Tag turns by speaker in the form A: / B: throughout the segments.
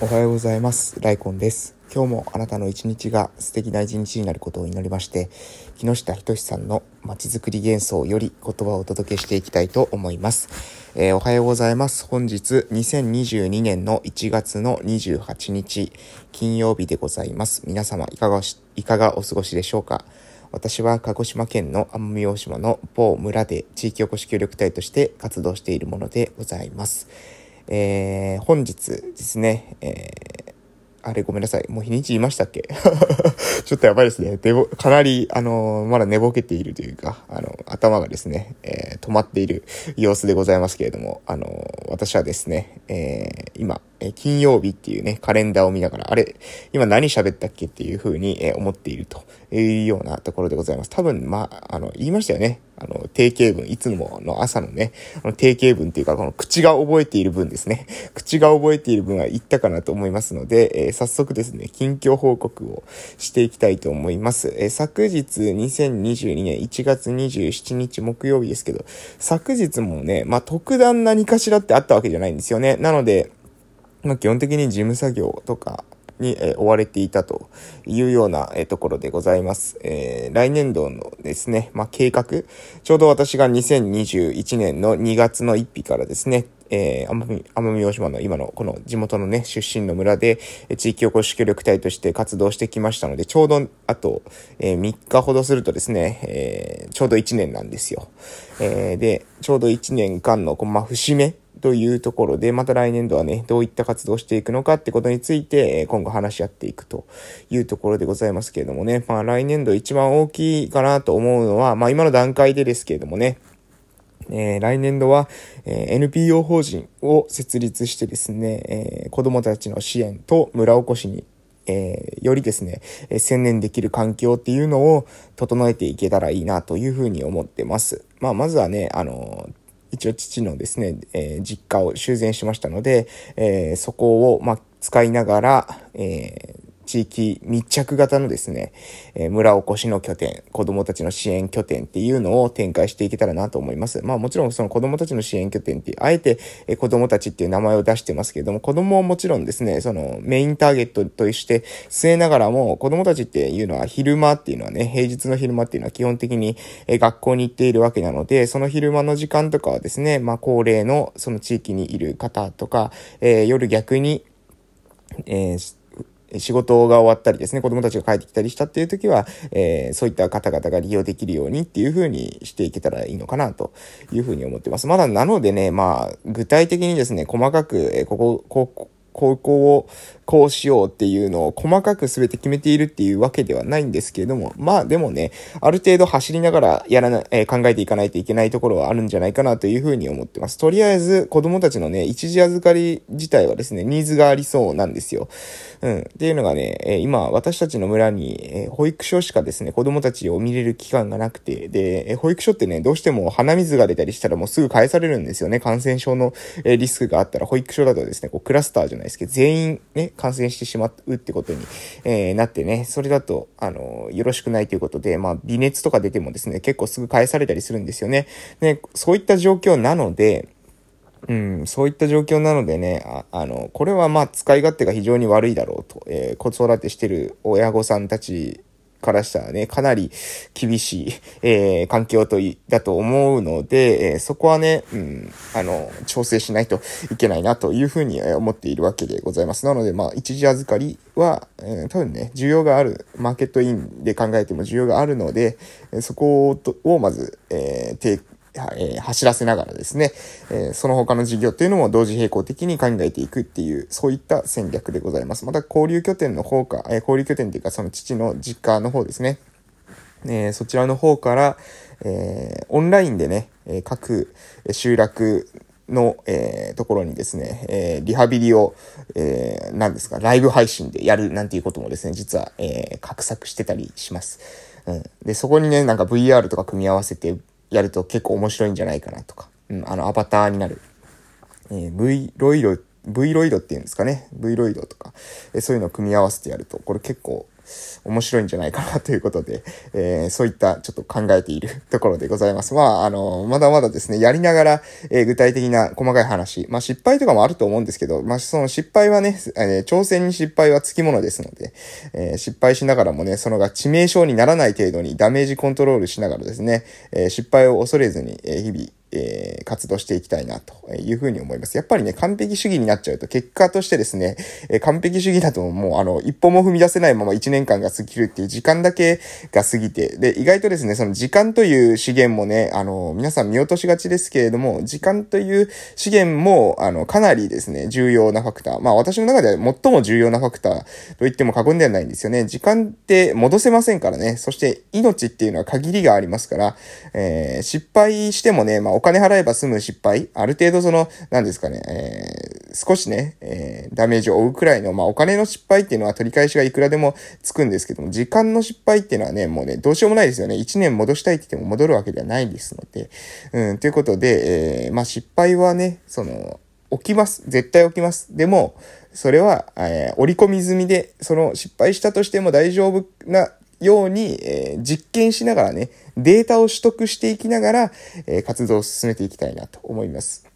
A: おはようございます。ライコンです。今日もあなたの一日が素敵な一日になることを祈りまして、木下仁さんのまちづくり幻想より言葉をお届けしていきたいと思います。えーおはようございます。本日2022年の1月の28日金曜日でございます。皆様いかがいかがお過ごしでしょうか？私は鹿児島県の奄美大島の某村で地域おこし協力隊として活動しているものでございます。えー本日ですね、えーあれごめんなさい。もう日にち言いましたっけ？ちょっとやばいですね。でぼかなり、あのーまだ寝ぼけているというか、あの、頭がですね、え止まっている様子でございますけれども、あの私はですね、え今、え金曜日っていうね、カレンダーを見ながら、あれ、今何喋ったっけっていう風に、え思っているというようなところでございます。多分、まあ、あの、言いましたよね。あの、定型文、いつもの朝のね、あの定型文っていうか、この口が覚えている文ですね。口が覚えている文は言ったかなと思いますので、えー早速ですね、近況報告をしていきたいと思います。えー昨日、2022年1月27日木曜日ですけど、昨日もね、まあ、特段何かしらってあったわけじゃないんですよね。なので、まあ、基本的に事務作業とかに、え追われていたというような、えところでございます。えー来年度のですね、まあ、計画、ちょうど私が2021年の2月の1日からですね、えー、奄美、奄美大島の今のこの地元のね、出身の村で、え地域おこし協力隊として活動してきましたので、ちょうどあと、えー3日ほどするとですね、えーちょうど1年なんですよ。えーで、ちょうど1年間の、こうまあ、節目というところで、また来年度はね、どういった活動をしていくのかってことについて、今後話し合っていくというところでございますけれどもね、まあ来年度一番大きいかなと思うのは、まあ今の段階でですけれどもね、えー来年度は、えー NPO 法人を設立してですね、えー子供たちの支援と村おこしにえーよりですね、えー専念できる環境っていうのを整えていけたらいいなというふうに思ってます。まあ、まずはね、あのー一応父のですね、えー実家を修繕しましたので、えーそこを、まあ、使いながら、え地域密着型のですね、えー村おこしの拠点、子供たちの支援拠点っていうのを展開していけたらなと思います。まあもちろんその子供たちの支援拠点って、あえて、えー子供たちっていう名前を出してますけれども、子供はもちろんですね、そのメインターゲットとして据えながらも、子供たちっていうのは昼間っていうのはね、平日の昼間っていうのは基本的にえー学校に行っているわけなので、その昼間の時間とかはですね、まあ高齢のその地域にいる方とか、えー夜逆に、えー仕事が終わったりですね、子供たちが帰ってきたりしたっていう時は、えーそういった方々が利用できるようにっていう風にしていけたらいいのかなという風に思ってます。まだなのでね、まあ、具体的にですね、細かく、えーここ、ここ、高校をこうしようっていうのを細かく全て決めているっていうわけではないんですけれども、まあでもね、ある程度走りながらやらな、えー考えていかないといけないところはあるんじゃないかなというふうに思ってます。とりあえず子供たちのね、一時預かり自体はですね、ニーズがありそうなんですよ。うん。っていうのがね、えー今私たちの村に、えー保育所しかですね、子供たちを見れる期間がなくて、で、え保育所ってね、どうしても鼻水が出たりしたらもうすぐ返されるんですよね。感染症の、えリスクがあったら保育所だとですね、こうクラスターじゃないですけど、全員ね、感染してしまうってことに、えーなってね、それだと、あの、よろしくないということで、まあ、微熱とか出てもですね、結構すぐ返されたりするんですよね。ね、そういった状況なので、うん、そういった状況なのでね、ああの、これはまあ使い勝手が非常に悪いだろうと、えー子育てしてる親御さんたちからしたらね、かなり厳しい、えー環境とい、だと思うので、えーそこはね、うん、あの、調整しないといけないなというふうに思っているわけでございます。なので、まあ、一時預かりは、えー多分ね、需要がある、マーケットインで考えても需要があるので、そこをとをまず、えー、え走らせながらですね、えその他の事業っていうのも同時並行的に考えていくっていう、そういった戦略でございます。また交流拠点の方か、え交流拠点っていうかその父の実家の方ですね。えそちらの方から、えオンラインでね、えー各集落の、えーところにですね、えーリハビリを、えー何ですか、ライブ配信でやるなんていうこともですね、実は、えー画策してたりします。うん。で、そこにね、なんか VR とか組み合わせてやると結構面白いんじゃないかなとか、うん、あの、アバターになる。えー V ロイド、V ロイドっていうんですかね。V ロイドとか、えーそういうのを組み合わせてやると、これ結構、面白いんじゃないかなということで、えー、そういったちょっと考えているところでございます。まあ、あの、まだまだですね、やりながら、えー、具体的な細かい話、まあ失敗とかもあると思うんですけど、まあその失敗はね、えー、挑戦に失敗はつきものですので、えー、失敗しながらもね、そのが致命傷にならない程度にダメージコントロールしながらですね、えー、失敗を恐れずに、えー、日々、えー、活動していきたいなというふうに思います。やっぱりね、完璧主義になっちゃうと、結果としてですね、えー、完璧主義だともう、あの、一歩も踏み出せないまま1年間が過ぎるっていう時間だけが過ぎて、で、意外とですね、その時間という資源もね、あの、皆さん見落としがちですけれども、時間という資源も、あの、かなりですね、重要なファクター。まあ、私の中では最も重要なファクターと言っても過言ではないんですよね。時間って戻せませんからね。そして、命っていうのは限りがありますから、えー、失敗してもね、まあ、お金払えば済む失敗、ある程度その、何ですかね、えー、少しね、えー、ダメージを負うくらいの、まあ、お金の失敗っていうのは取り返しがいくらでもつくんですけども、時間の失敗っていうのはね、もうね、どうしようもないですよね。1年戻したいって言っても戻るわけではないですので、うん、ということで、えー、まあ、失敗はね、その、起きます。絶対起きます。でも、それは、えー、折り込み済みで、その失敗したとしても大丈夫なように、えー、実験しながらね、データを取得していきながら、えー、活動を進めていきたいなと思います。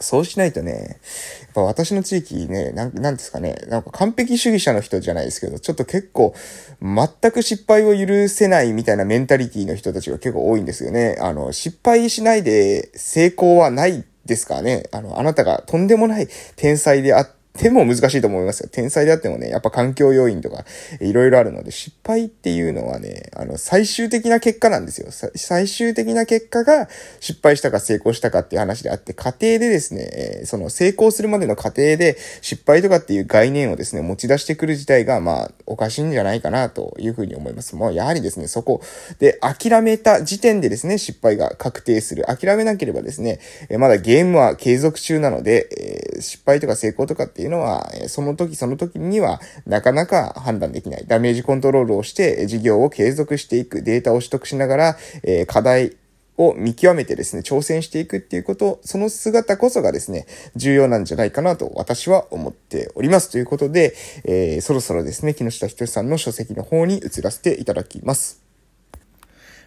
A: そうしないとね、やっぱ私の地域ね、なん、なんですかね、なんか完璧主義者の人じゃないですけど、ちょっと結構、全く失敗を許せないみたいなメンタリティの人たちが結構多いんですよね。あの、失敗しないで成功はないですかね。あの、あなたがとんでもない天才であって、でも難しいと思いますよ。天才であってもね、やっぱ環境要因とか、いろいろあるので、失敗っていうのはね、あの、最終的な結果なんですよ。最終的な結果が失敗したか成功したかっていう話であって、過程でですね、その成功するまでの過程で失敗とかっていう概念をですね、持ち出してくる自体が、まあ、おかしいんじゃないかなというふうに思います。もう、やはりですね、そこで諦めた時点でですね、失敗が確定する。諦めなければですね、まだゲームは継続中なので、失敗とか成功とかっていういうのは、その時その時にはなかなか判断できない。ダメージコントロールをして事業を継続していく。データを取得しながら、え課題を見極めてですね、挑戦していくっていうこと、その姿こそがですね、重要なんじゃないかなと私は思っております。ということで、えー、そろそろですね、木下仁さんの書籍の方に移らせていただきます。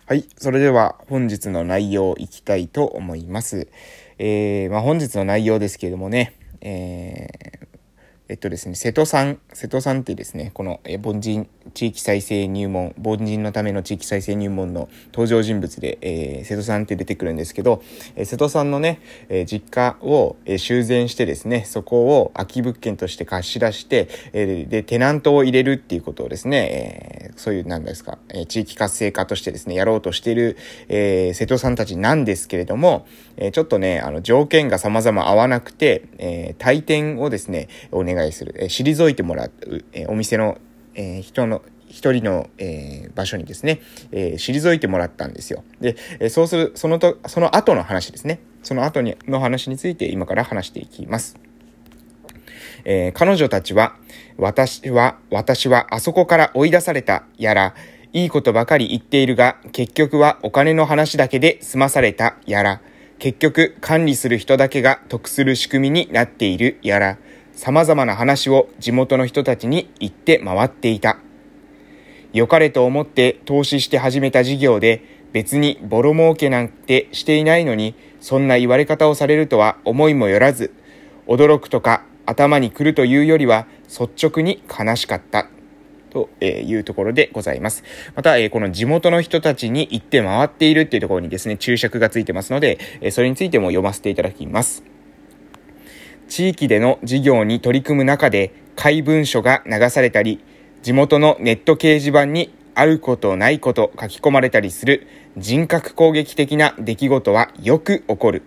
A: はい。それでは本日の内容いきたいと思います。えー、まあ本日の内容ですけれどもね、えー、えっとですね、瀬戸さん、瀬戸さんってですね、この、え凡人地域再生入門、凡人のための地域再生入門の登場人物で、えー、瀬戸さんって出てくるんですけど、えー、瀬戸さんのね、えー、実家を、えー、修繕してですね、そこを空き物件として貸し出して、えー、で、テナントを入れるっていうことをですね、えー、そういう、なんですか、えー、地域活性化としてですね、やろうとしている、えー、瀬戸さんたちなんですけれども、えー、ちょっとね、あの、条件が様々合わなくて、えー、退店をですね、お願いいする、え、退いてもらう、え、お店の、え、人の、一人の、えー、場所にですね、えー、退いてもらったんですよ。で、えー、そうする、そのと、その後の話ですね。その後にの話について今から話していきます。えー、彼女たちは、私は、私はあそこから追い出された、やら、いいことばかり言っているが、結局はお金の話だけで済まされた、やら、結局管理する人だけが得する仕組みになっている、やら、様々な話を地元の人たちに言って回っていた。良かれと思って投資して始めた事業で別にボロ儲けなんてしていないのにそんな言われ方をされるとは思いもよらず驚くとか頭に来るというよりは率直に悲しかったというところでございます。また、この地元の人たちに行って回っているっていうところにですね、注釈がついてますので、それについても読ませていただきます。地域での事業に取り組む中で、怪文書が流されたり、地元のネット掲示板にあることないこと書き込まれたりする人格攻撃的な出来事はよく起こる。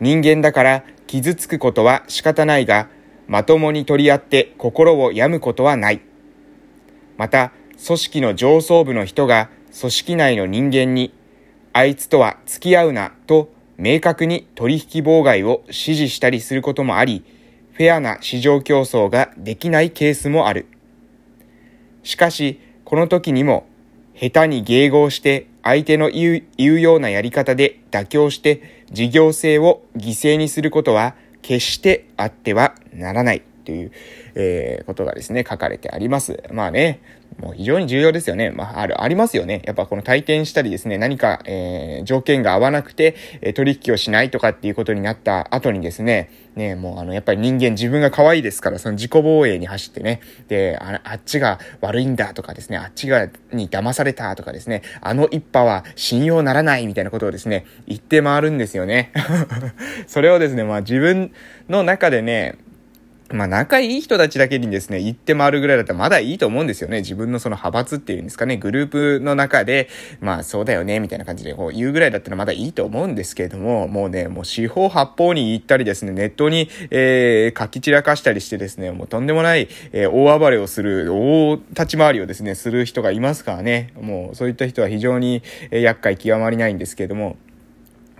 A: 人間だから傷つくことは仕方ないが、まともに取り合って心を病むことはない。また、組織の上層部の人が組織内の人間に、あいつとは付き合うなと明確に取引妨害を指示したりすることもあり、フェアな市場競争ができないケースもある。しかし、この時にも、下手に迎合して相手の言う言うようなやり方で妥協して事業性を犠牲にすることは決してあってはならないという、えー、ことがですね、書かれてあります。まあね、もう非常に重要ですよね。まあ、ある、ありますよね。やっぱこの体験したりですね、何か、えー、条件が合わなくて、えー、取引をしないとかっていうことになった後にですね、ね、もうあの、やっぱり人間自分が可愛いですから、その自己防衛に走ってね、で、ああっちが悪いんだとかですね、あっちが、に騙されたとかですね、あの一派は信用ならないみたいなことをですね、言って回るんですよね。それをですね、まあ自分の中でね、まあ仲いい人たちだけにですね、言って回るぐらいだったらまだいいと思うんですよね。自分のその派閥っていうんですかね、グループの中で、まあそうだよね、みたいな感じでこう言うぐらいだったらまだいいと思うんですけれども、もうね、もう四方八方に行ったりですね、ネットに、えー、書き散らかしたりしてですね、もうとんでもない、えー、大暴れをする、大立ち回りをですね、する人がいますからね、もうそういった人は非常に、えー、厄介極まりないんですけれども、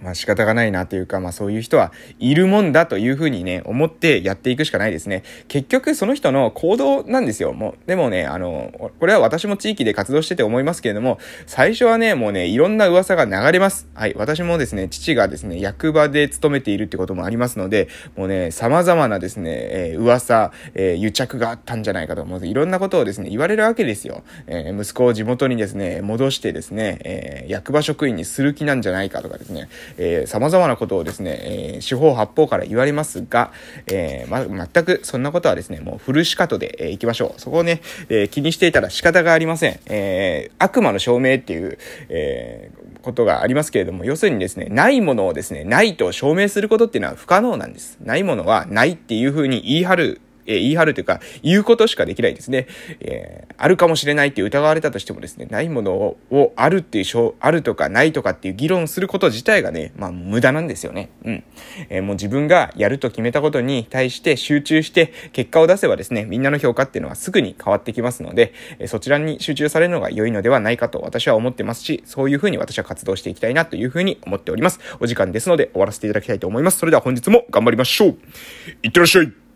A: まあ仕方がないなというか、まあそういう人はいるもんだというふうにね、思ってやっていくしかないですね。結局その人の行動なんですよ。もう、でもね、あの、これは私も地域で活動してて思いますけれども、最初はね、もうね、いろんな噂が流れます。はい。私もですね、父がですね、役場で勤めているってこともありますので、もうね、様々なですね、えー、噂、えー、癒着があったんじゃないかと思う。いろんなことをですね、言われるわけですよ。えー、息子を地元にですね、戻してですね、えー、役場職員にする気なんじゃないかとかですね、えー、様々なことをですね、えー、四方八方から言われますが、えー、ま、全くそんなことはですね、もうフルシカトで、えー、行きましょう。そこをね、えー、気にしていたら仕方がありません。えー、悪魔の証明っていう、えー、ことがありますけれども、要するにですね、ないものをですね、ないと証明することっていうのは不可能なんです。ないものはないっていうふうに言い張るえー、言い張るというか、言うことしかできないですね。えー、あるかもしれないって疑われたとしてもですね、ないものを、あるっていう、あるとかないとかっていう議論すること自体がね、まあ無駄なんですよね。うん。えー、もう自分がやると決めたことに対して集中して結果を出せばですね、みんなの評価っていうのはすぐに変わってきますので、えそちらに集中されるのが良いのではないかと私は思ってますし、そういうふうに私は活動していきたいなというふうに思っております。お時間ですので終わらせていただきたいと思います。それでは本日も頑張りましょういってらっしゃい